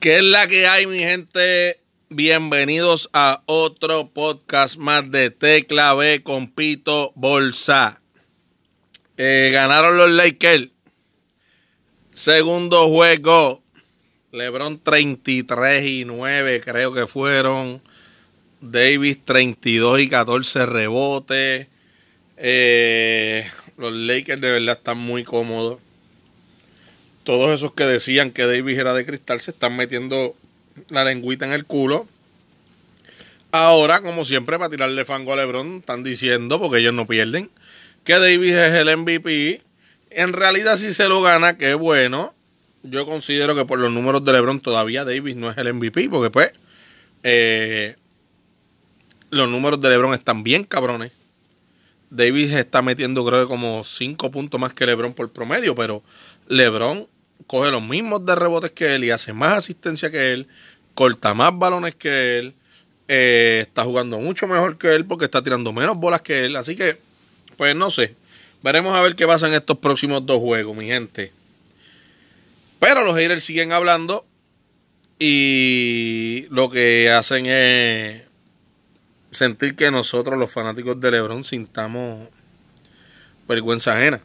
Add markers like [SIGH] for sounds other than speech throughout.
¿Qué es la que hay, mi gente? Bienvenidos a otro podcast más de Tecla B con Pito Bolsa. Eh, ganaron los Lakers. Segundo juego. LeBron 33 y 9 creo que fueron. Davis 32 y 14 rebotes. Eh, los Lakers de verdad están muy cómodos todos esos que decían que Davis era de cristal se están metiendo la lengüita en el culo. Ahora, como siempre, para tirarle fango a LeBron, están diciendo, porque ellos no pierden, que Davis es el MVP. En realidad, si se lo gana, qué bueno. Yo considero que por los números de LeBron todavía Davis no es el MVP, porque pues eh, los números de LeBron están bien cabrones. Davis está metiendo creo que como 5 puntos más que LeBron por promedio, pero LeBron coge los mismos de rebotes que él y hace más asistencia que él, corta más balones que él, eh, está jugando mucho mejor que él porque está tirando menos bolas que él. Así que, pues no sé. Veremos a ver qué pasa en estos próximos dos juegos, mi gente. Pero los haters siguen hablando y lo que hacen es sentir que nosotros, los fanáticos de LeBron, sintamos vergüenza ajena.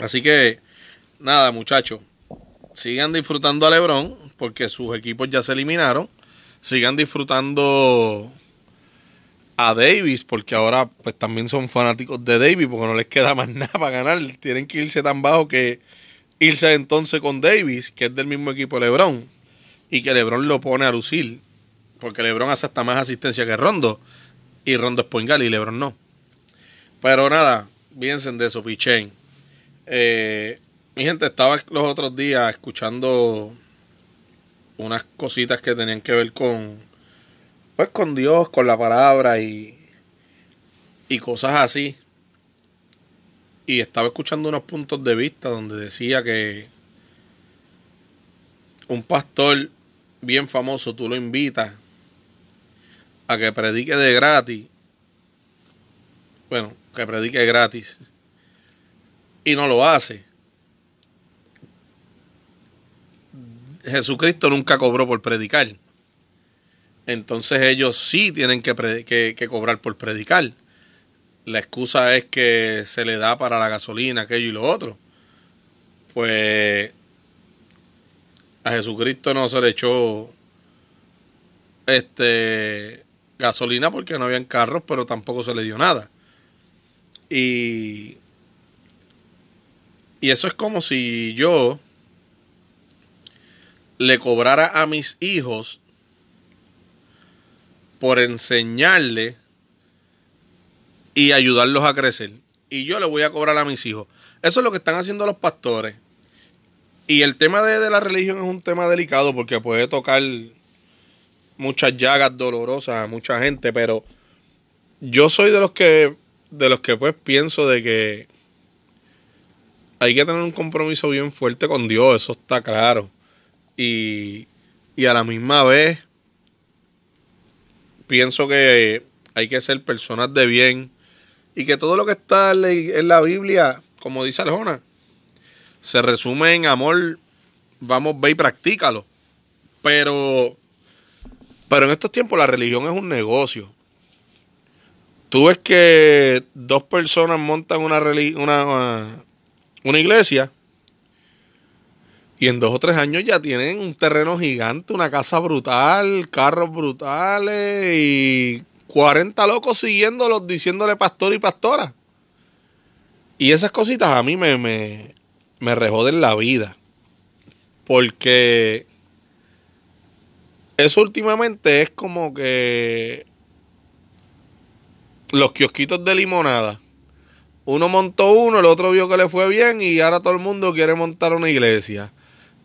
Así que nada, muchachos, sigan disfrutando a LeBron porque sus equipos ya se eliminaron. Sigan disfrutando a Davis porque ahora pues también son fanáticos de Davis porque no les queda más [LAUGHS] nada para ganar. Tienen que irse tan bajo que irse entonces con Davis, que es del mismo equipo de LeBron y que LeBron lo pone a lucir porque LeBron hace hasta más asistencia que Rondo y Rondo es Poingal y LeBron no. Pero nada, piensen de eso, pichen. Eh, mi gente, estaba los otros días escuchando unas cositas que tenían que ver con, pues con Dios, con la palabra y, y cosas así. Y estaba escuchando unos puntos de vista donde decía que un pastor bien famoso, tú lo invitas a que predique de gratis. Bueno, que predique gratis. Y no lo hace Jesucristo nunca cobró por predicar. Entonces ellos sí tienen que, cobrar por predicar. La excusa es que se le da para la gasolina, aquello y lo otro. Pues a Jesucristo no se le echó este gasolina porque no habían carros, pero tampoco se le dio nada. Y, y eso es como si yo le cobrara a mis hijos por enseñarle y ayudarlos a crecer. Y yo le voy a cobrar a mis hijos. Eso es lo que están haciendo los pastores. Y el tema de, la religión es un tema delicado porque puede tocar muchas llagas dolorosas a mucha gente, pero yo soy de los que de los que pues pienso de que hay que tener un compromiso bien fuerte con Dios, eso está claro y, a la misma vez pienso que hay que ser personas de bien y que todo lo que está en la Biblia, como dice Aljona, se resume en amor, vamos, ve y practícalo. Pero, pero en estos tiempos la religión es un negocio. Tú ves que dos personas montan una, una, una iglesia y en dos o tres años ya tienen un terreno gigante, una casa brutal, carros brutales y 40 locos siguiéndolos, diciéndole pastor y pastora. Y esas cositas a mí me, me, me rejoden la vida. Porque eso últimamente es como que los kiosquitos de limonada. Uno montó uno, el otro vio que le fue bien y ahora todo el mundo quiere montar una iglesia.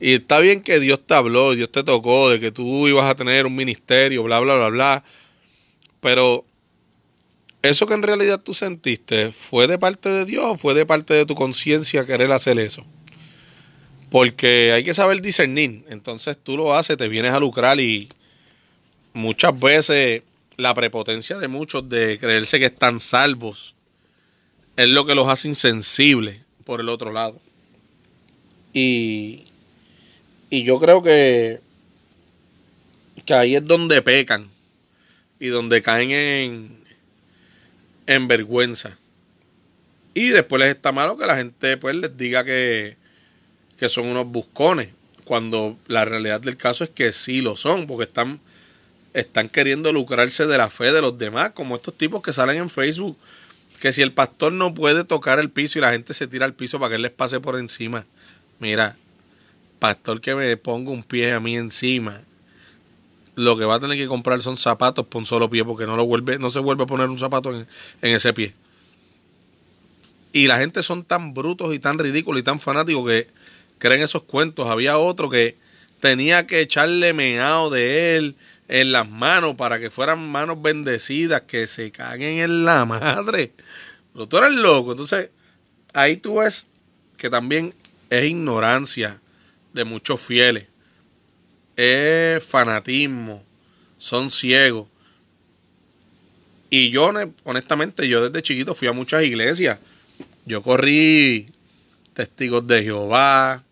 Y está bien que Dios te habló, Dios te tocó, de que tú ibas a tener un ministerio, bla, bla, bla, bla. Pero eso que en realidad tú sentiste, ¿fue de parte de Dios fue de parte de tu conciencia querer hacer eso? Porque hay que saber discernir. Entonces tú lo haces, te vienes a lucrar y muchas veces la prepotencia de muchos de creerse que están salvos es lo que los hace insensibles por el otro lado. Y Y yo creo que, que ahí es donde pecan y donde caen en, en vergüenza. Y después les está malo que la gente pues les diga que, que son unos buscones, cuando la realidad del caso es que sí lo son, porque están, están queriendo lucrarse de la fe de los demás, como estos tipos que salen en Facebook, que si el pastor no puede tocar el piso y la gente se tira al piso para que él les pase por encima. Mira, pastor que me ponga un pie a mí encima, lo que va a tener que comprar son zapatos por un solo pie, porque no, lo vuelve, no se vuelve a poner un zapato en, en ese pie. Y la gente son tan brutos y tan ridículos y tan fanáticos que creen esos cuentos. Había otro que tenía que echarle meado de él en las manos para que fueran manos bendecidas, que se caguen en la madre. Pero tú eres loco. Entonces, ahí tú ves que también es ignorancia de muchos fieles. Es fanatismo. Son ciegos. Y yo, honestamente, yo desde chiquito fui a muchas iglesias. Yo corrí testigos de Jehová,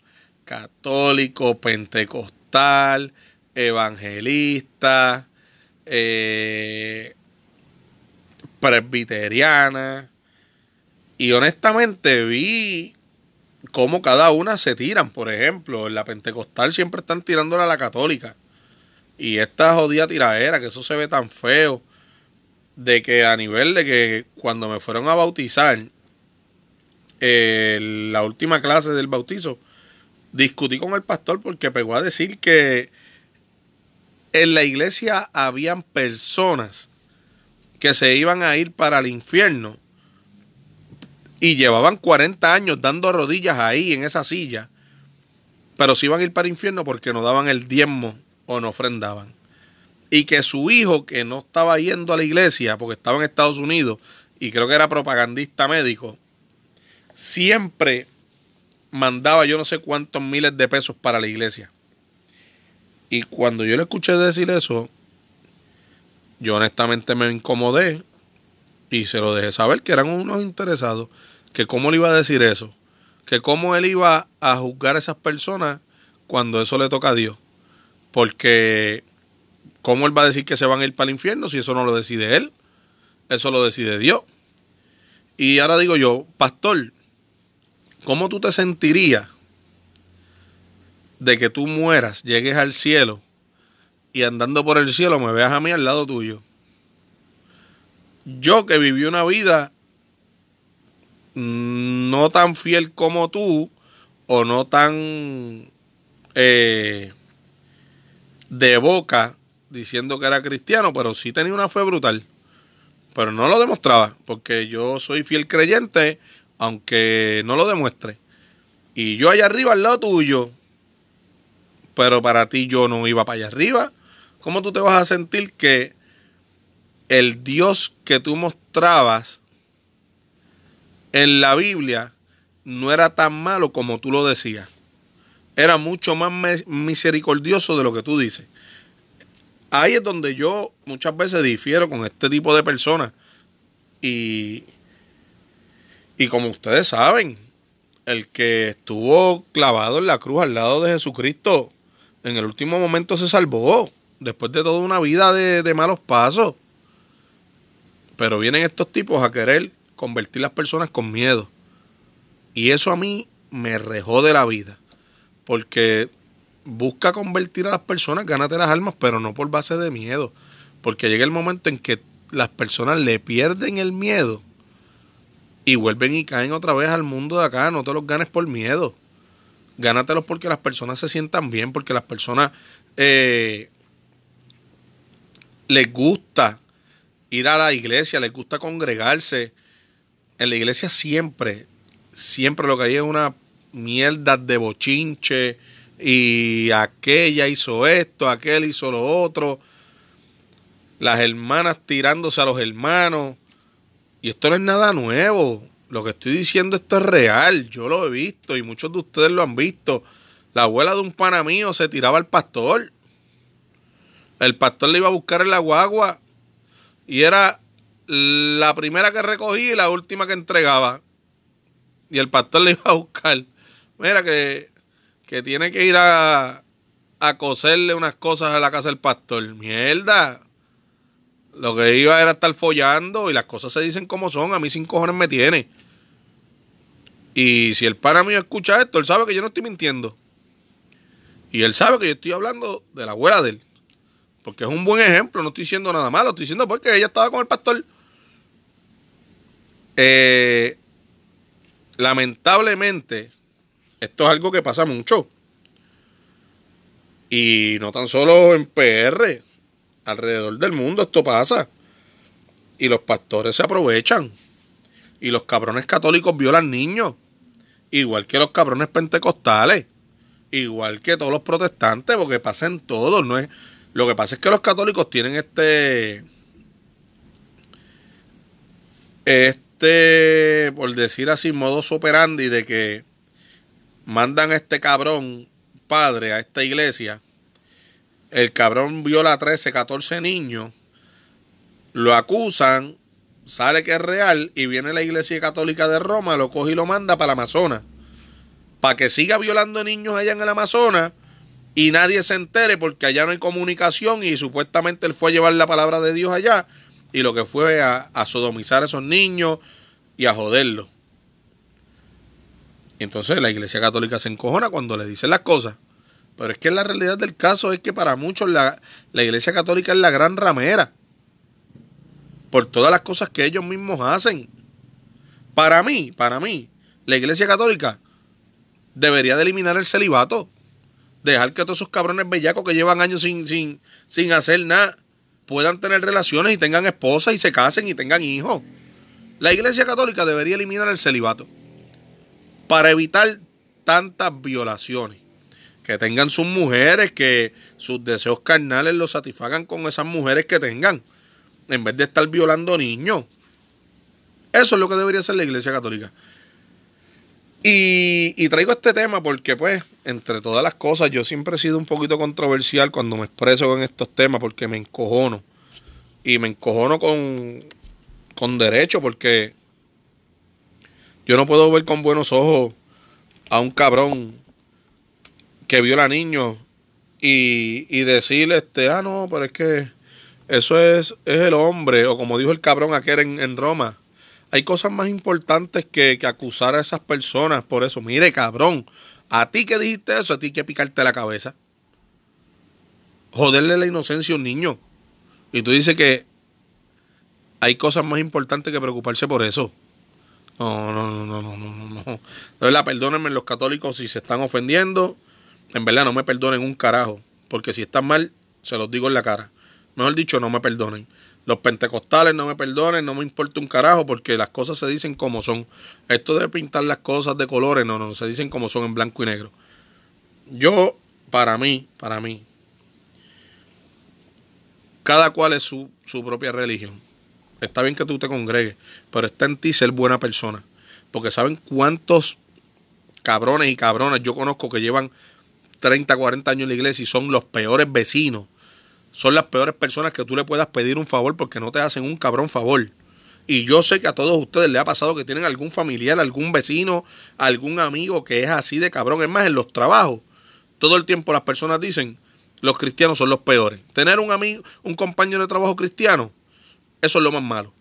católico, pentecostal, evangelista, eh, presbiteriana. Y honestamente vi cómo cada una se tiran. Por ejemplo, en la pentecostal siempre están tirándola a la católica. Y esta jodida tiradera, que eso se ve tan feo, de que a nivel de que cuando me fueron a bautizar, la última clase del bautizo, discutí con el pastor porque pegó a decir que en la iglesia habían personas que se iban a ir para el infierno y llevaban 40 años dando rodillas ahí en esa silla, pero se iban a ir para el infierno porque no daban el diezmo o no ofrendaban. Y que su hijo, que no estaba yendo a la iglesia porque estaba en Estados Unidos y creo que era propagandista médico, siempre mandaba yo no sé cuántos miles de pesos para la iglesia. Y cuando yo le escuché decir eso, yo honestamente me incomodé y se lo dejé saber que eran unos interesados, que cómo le iba a decir eso, que cómo él iba a juzgar a esas personas cuando eso le toca a Dios. Porque cómo él va a decir que se van a ir para el infierno si eso no lo decide él, eso lo decide Dios. Y ahora digo yo, pastor, ¿cómo tú te sentirías de que tú mueras, llegues al cielo y andando por el cielo me veas a mí al lado tuyo? Yo que viví una vida no tan fiel como tú o no tan eh, de boca diciendo que era cristiano, pero sí tenía una fe brutal. Pero no lo demostraba, porque yo soy fiel creyente aunque no lo demuestre. Y yo allá arriba al lado tuyo, pero para ti yo no iba para allá arriba. ¿Cómo tú te vas a sentir que el Dios que tú mostrabas en la Biblia no era tan malo como tú lo decías? Era mucho más misericordioso de lo que tú dices. Ahí es donde yo muchas veces difiero con este tipo de personas. Y, y como ustedes saben, el que estuvo clavado en la cruz al lado de Jesucristo, en el último momento se salvó, después de toda una vida de, malos pasos. Pero vienen estos tipos a querer convertir las personas con miedo. Y eso a mí me rejó de la vida. Porque busca convertir a las personas, gánate las almas, pero no por base de miedo. Porque llega el momento en que las personas le pierden el miedo y vuelven y caen otra vez al mundo de acá. No te los ganes por miedo. Gánatelos porque las personas se sientan bien, porque las personas eh, les gusta ir a la iglesia, les gusta congregarse. En la iglesia siempre, siempre lo que hay es una mierda de bochinche y aquella hizo esto, aquel hizo lo otro. Las hermanas tirándose a los hermanos y esto no es nada nuevo. Lo que estoy diciendo, esto es real. Yo lo he visto y muchos de ustedes lo han visto. La abuela de un pana mío se tiraba al pastor. El pastor le iba a buscar en la guagua y era la primera que recogía y la última que entregaba. Y el pastor le iba a buscar. Mira que, que tiene que ir a, a coserle unas cosas a la casa del pastor. Mierda. Lo que iba era estar follando y las cosas se dicen como son. A mí sin cojones me tiene. Y si el pana mío escucha esto, él sabe que yo no estoy mintiendo. Y él sabe que yo estoy hablando de la abuela de él. Porque es un buen ejemplo, no estoy diciendo nada malo, estoy diciendo porque ella estaba con el pastor. Eh, lamentablemente, esto es algo que pasa mucho. Y no tan solo en PR, alrededor del mundo esto pasa. Y los pastores se aprovechan. Y los cabrones católicos violan niños. Igual que los cabrones pentecostales. Igual que todos los protestantes, porque pasa en todos. No es, lo que pasa es que los católicos tienen este. Este, por decir así, modo operandi de que mandan a este cabrón padre a esta iglesia. El cabrón viola a 13, 14 niños. Lo acusan, sale que es real y viene la iglesia católica de Roma, lo coge y lo manda para el Amazonas. Para que siga violando niños allá en el Amazonas y nadie se entere porque allá no hay comunicación y supuestamente él fue a llevar la palabra de Dios allá y lo que fue a, sodomizar a esos niños y a joderlos. entonces la Iglesia Católica se encojona cuando le dicen las cosas. Pero es que la realidad del caso es que para muchos la, la Iglesia Católica es la gran ramera. Por todas las cosas que ellos mismos hacen. Para mí, para mí, la Iglesia Católica debería de eliminar el celibato dejar que todos esos cabrones bellacos que llevan años sin, sin, sin hacer nada puedan tener relaciones y tengan esposas y se casen y tengan hijos. La Iglesia Católica debería eliminar el celibato para evitar tantas violaciones. Que tengan sus mujeres, que sus deseos carnales los satisfagan con esas mujeres que tengan, en vez de estar violando niños. Eso es lo que debería hacer la Iglesia Católica. Y, traigo este tema porque, pues, entre todas las cosas, yo siempre he sido un poquito controversial cuando me expreso con estos temas porque me encojono. Y me encojono con, con derecho porque yo no puedo ver con buenos ojos a un cabrón que viola niños y, y decirle, este, ah, no, pero es que eso es, es el hombre, o como dijo el cabrón aquel en, en Roma, hay cosas más importantes que, acusar a esas personas por eso. Mire, cabrón, a ti que dijiste eso, a ti que picarte la cabeza. Joderle la inocencia a un niño. Y tú dices que hay cosas más importantes que preocuparse por eso. No, no, no, no, no, no, no. De verdad, perdónenme los católicos si se están ofendiendo. En verdad, no me perdonen un carajo. Porque si están mal, se los digo en la cara. Mejor dicho, no me perdonen. Los pentecostales no me perdonen, no me importa un carajo porque las cosas se dicen como son. Esto de pintar las cosas de colores, no, no, se dicen como son en blanco y negro. Yo, para mí, para mí, cada cual es su, su propia religión. Está bien que tú te congregues, pero está en ti ser buena persona. Porque saben cuántos cabrones y cabronas yo conozco que llevan 30, 40 años en la iglesia y son los peores vecinos son las peores personas que tú le puedas pedir un favor porque no te hacen un cabrón favor. Y yo sé que a todos ustedes les ha pasado que tienen algún familiar, algún vecino, algún amigo que es así de cabrón. Es más, en los trabajos, todo el tiempo las personas dicen, los cristianos son los peores. Tener un amigo, un compañero de trabajo cristiano, eso es lo más malo.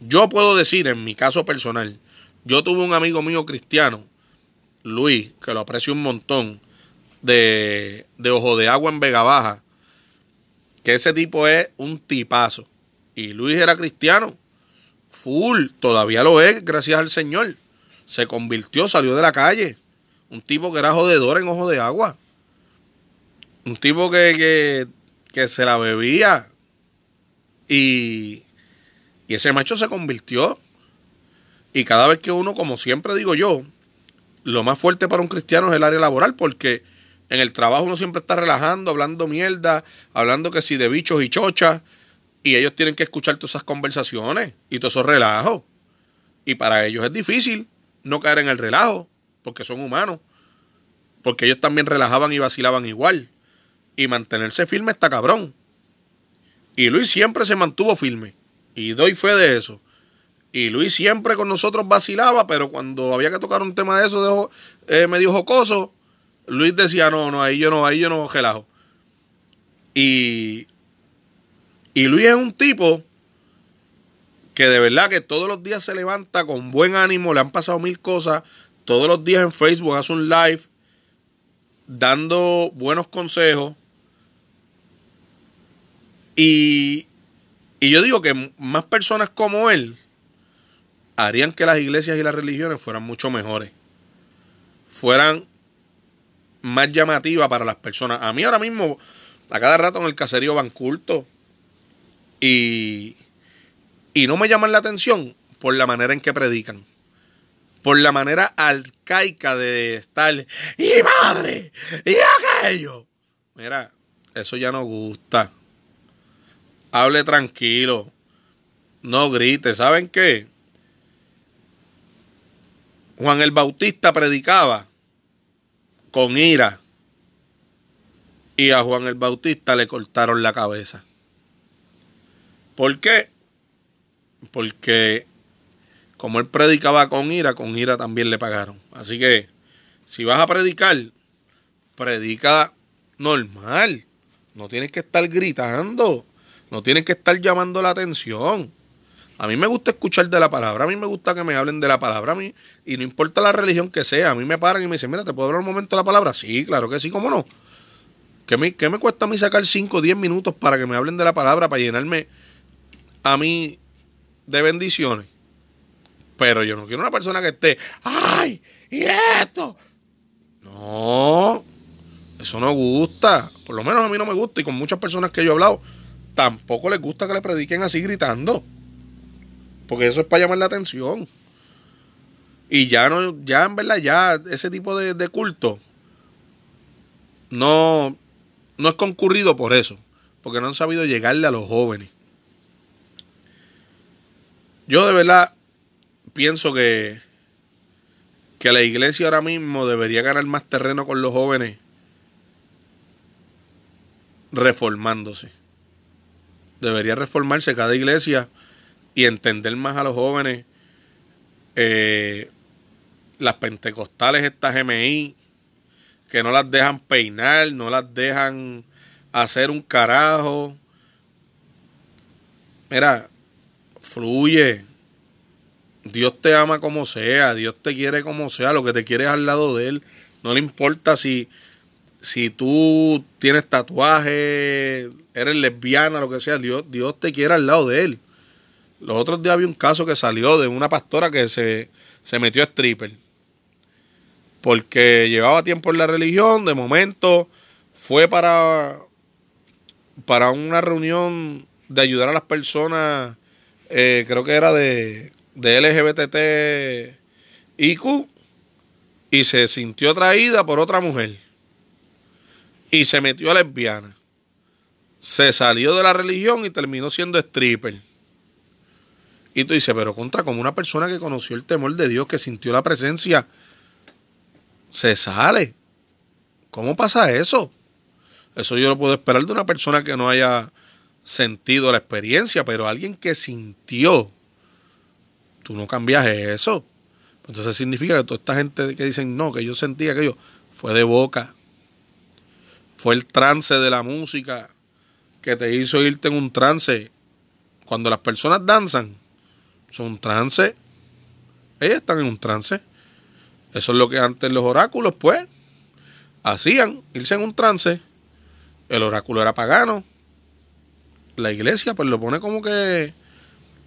Yo puedo decir, en mi caso personal, yo tuve un amigo mío cristiano, Luis, que lo aprecio un montón, de, de Ojo de Agua en Vega Baja, que ese tipo es un tipazo. Y Luis era cristiano, full, todavía lo es, gracias al Señor. Se convirtió, salió de la calle. Un tipo que era jodedor en ojo de agua. Un tipo que, que, se la bebía. Y, y ese macho se convirtió. Y cada vez que uno, como siempre digo yo, lo más fuerte para un cristiano es el área laboral, porque en el trabajo uno siempre está relajando, hablando mierda, hablando que si de bichos y chochas, y ellos tienen que escuchar todas esas conversaciones y todos esos relajos. Y para ellos es difícil no caer en el relajo, porque son humanos. Porque ellos también relajaban y vacilaban igual. Y mantenerse firme está cabrón. Y Luis siempre se mantuvo firme. Y doy fe de eso. Y Luis siempre con nosotros vacilaba, pero cuando había que tocar un tema de eso de, eh, medio jocoso, Luis decía, no, no, ahí yo no, ahí yo no relajo. Y, y Luis es un tipo que de verdad que todos los días se levanta con buen ánimo, le han pasado mil cosas, todos los días en Facebook hace un live dando buenos consejos. Y, y yo digo que más personas como él harían que las iglesias y las religiones fueran mucho mejores. Fueran más llamativas para las personas. A mí ahora mismo, a cada rato en el caserío van culto. Y, y no me llaman la atención por la manera en que predican. Por la manera arcaica de estar. ¡Y madre! ¡Y aquello! Mira, eso ya no gusta. Hable tranquilo. No grite. ¿Saben qué? Juan el Bautista predicaba con ira y a Juan el Bautista le cortaron la cabeza. ¿Por qué? Porque como él predicaba con ira, con ira también le pagaron. Así que si vas a predicar, predica normal. No tienes que estar gritando, no tienes que estar llamando la atención. A mí me gusta escuchar de la palabra, a mí me gusta que me hablen de la palabra, a mí, y no importa la religión que sea, a mí me paran y me dicen, mira, ¿te puedo hablar un momento de la palabra? Sí, claro que sí, ¿cómo no? ¿Qué me, me cuesta a mí sacar 5 o 10 minutos para que me hablen de la palabra, para llenarme a mí de bendiciones? Pero yo no quiero una persona que esté, ¡ay! ¿Y esto? No, eso no gusta. Por lo menos a mí no me gusta y con muchas personas que yo he hablado, tampoco les gusta que le prediquen así gritando. Porque eso es para llamar la atención. Y ya no, ya en verdad, ya ese tipo de, culto no, no es concurrido por eso. Porque no han sabido llegarle a los jóvenes. Yo de verdad pienso que, que la iglesia ahora mismo debería ganar más terreno con los jóvenes reformándose. Debería reformarse cada iglesia y entender más a los jóvenes. Eh, las pentecostales, estas GMI, que no las dejan peinar, no las dejan hacer un carajo. Mira, fluye. Dios te ama como sea, Dios te quiere como sea, lo que te quieres al lado de Él. No le importa si, si tú tienes tatuaje, eres lesbiana, lo que sea, Dios, Dios te quiere al lado de Él. Los otros días había un caso que salió de una pastora que se, metió a stripper. Porque llevaba tiempo en la religión, de momento fue para, para una reunión de ayudar a las personas, eh, creo que era de, de LGBTIQ, y se sintió atraída por otra mujer. Y se metió a lesbiana. Se salió de la religión y terminó siendo stripper. Y tú dices, pero contra, como una persona que conoció el temor de Dios, que sintió la presencia, se sale. ¿Cómo pasa eso? Eso yo lo puedo esperar de una persona que no haya sentido la experiencia, pero alguien que sintió, tú no cambias eso. Entonces significa que toda esta gente que dicen, no, que yo sentía aquello, fue de boca. Fue el trance de la música que te hizo irte en un trance. Cuando las personas danzan, son trance. Ellas están en un trance. Eso es lo que antes los oráculos, pues, hacían, irse en un trance. El oráculo era pagano. La iglesia, pues, lo pone como que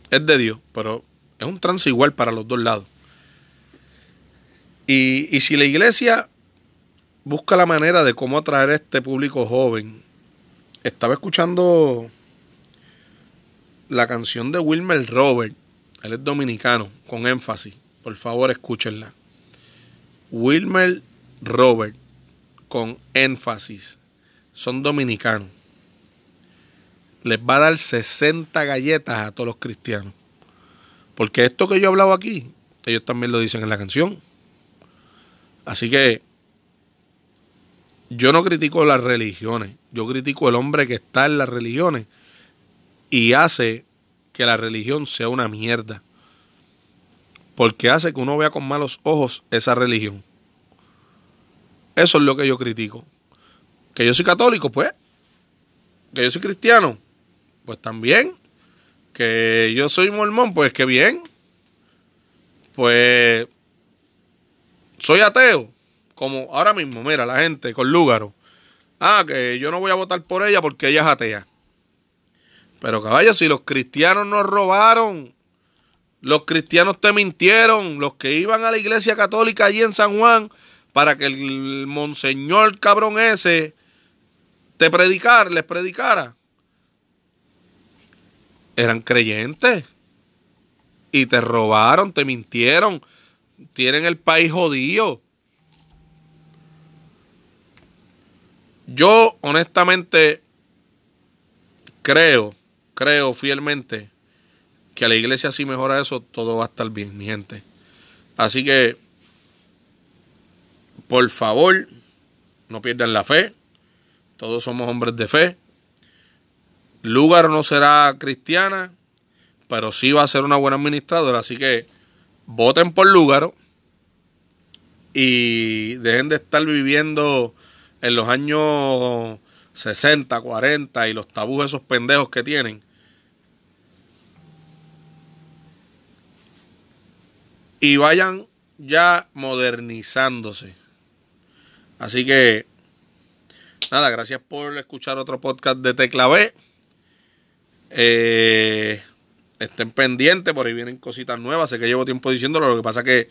es de Dios, pero es un trance igual para los dos lados. Y, y si la iglesia busca la manera de cómo atraer a este público joven, estaba escuchando la canción de Wilmer Robert él es dominicano, con énfasis. Por favor, escúchenla. Wilmer Robert, con énfasis. Son dominicanos. Les va a dar 60 galletas a todos los cristianos. Porque esto que yo he hablado aquí, ellos también lo dicen en la canción. Así que yo no critico las religiones, yo critico el hombre que está en las religiones y hace que la religión sea una mierda. Porque hace que uno vea con malos ojos esa religión. Eso es lo que yo critico. Que yo soy católico, pues. Que yo soy cristiano, pues también. Que yo soy mormón, pues que bien. Pues soy ateo. Como ahora mismo, mira, la gente con Lúgaro. Ah, que yo no voy a votar por ella porque ella es atea. Pero caballo, si los cristianos nos robaron, los cristianos te mintieron, los que iban a la iglesia católica allí en San Juan para que el monseñor cabrón ese te predicar, les predicara, eran creyentes. Y te robaron, te mintieron, tienen el país jodido. Yo honestamente creo, creo fielmente que la iglesia si mejora eso, todo va a estar bien, mi gente. Así que, por favor, no pierdan la fe. Todos somos hombres de fe. Lugar no será cristiana, pero sí va a ser una buena administradora. Así que voten por Lúgaro y dejen de estar viviendo en los años 60, 40 y los tabús esos pendejos que tienen. Y vayan ya modernizándose. Así que, nada, gracias por escuchar otro podcast de Tecla B. Eh, estén pendientes, por ahí vienen cositas nuevas. Sé que llevo tiempo diciéndolo, lo que pasa es que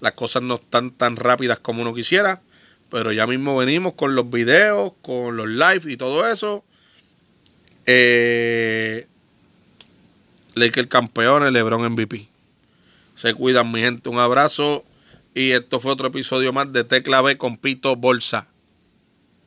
las cosas no están tan rápidas como uno quisiera. Pero ya mismo venimos con los videos, con los live y todo eso. Eh, el campeón, el Lebron MVP. Se cuidan, mi gente. Un abrazo. Y esto fue otro episodio más de Tecla B con Pito Bolsa.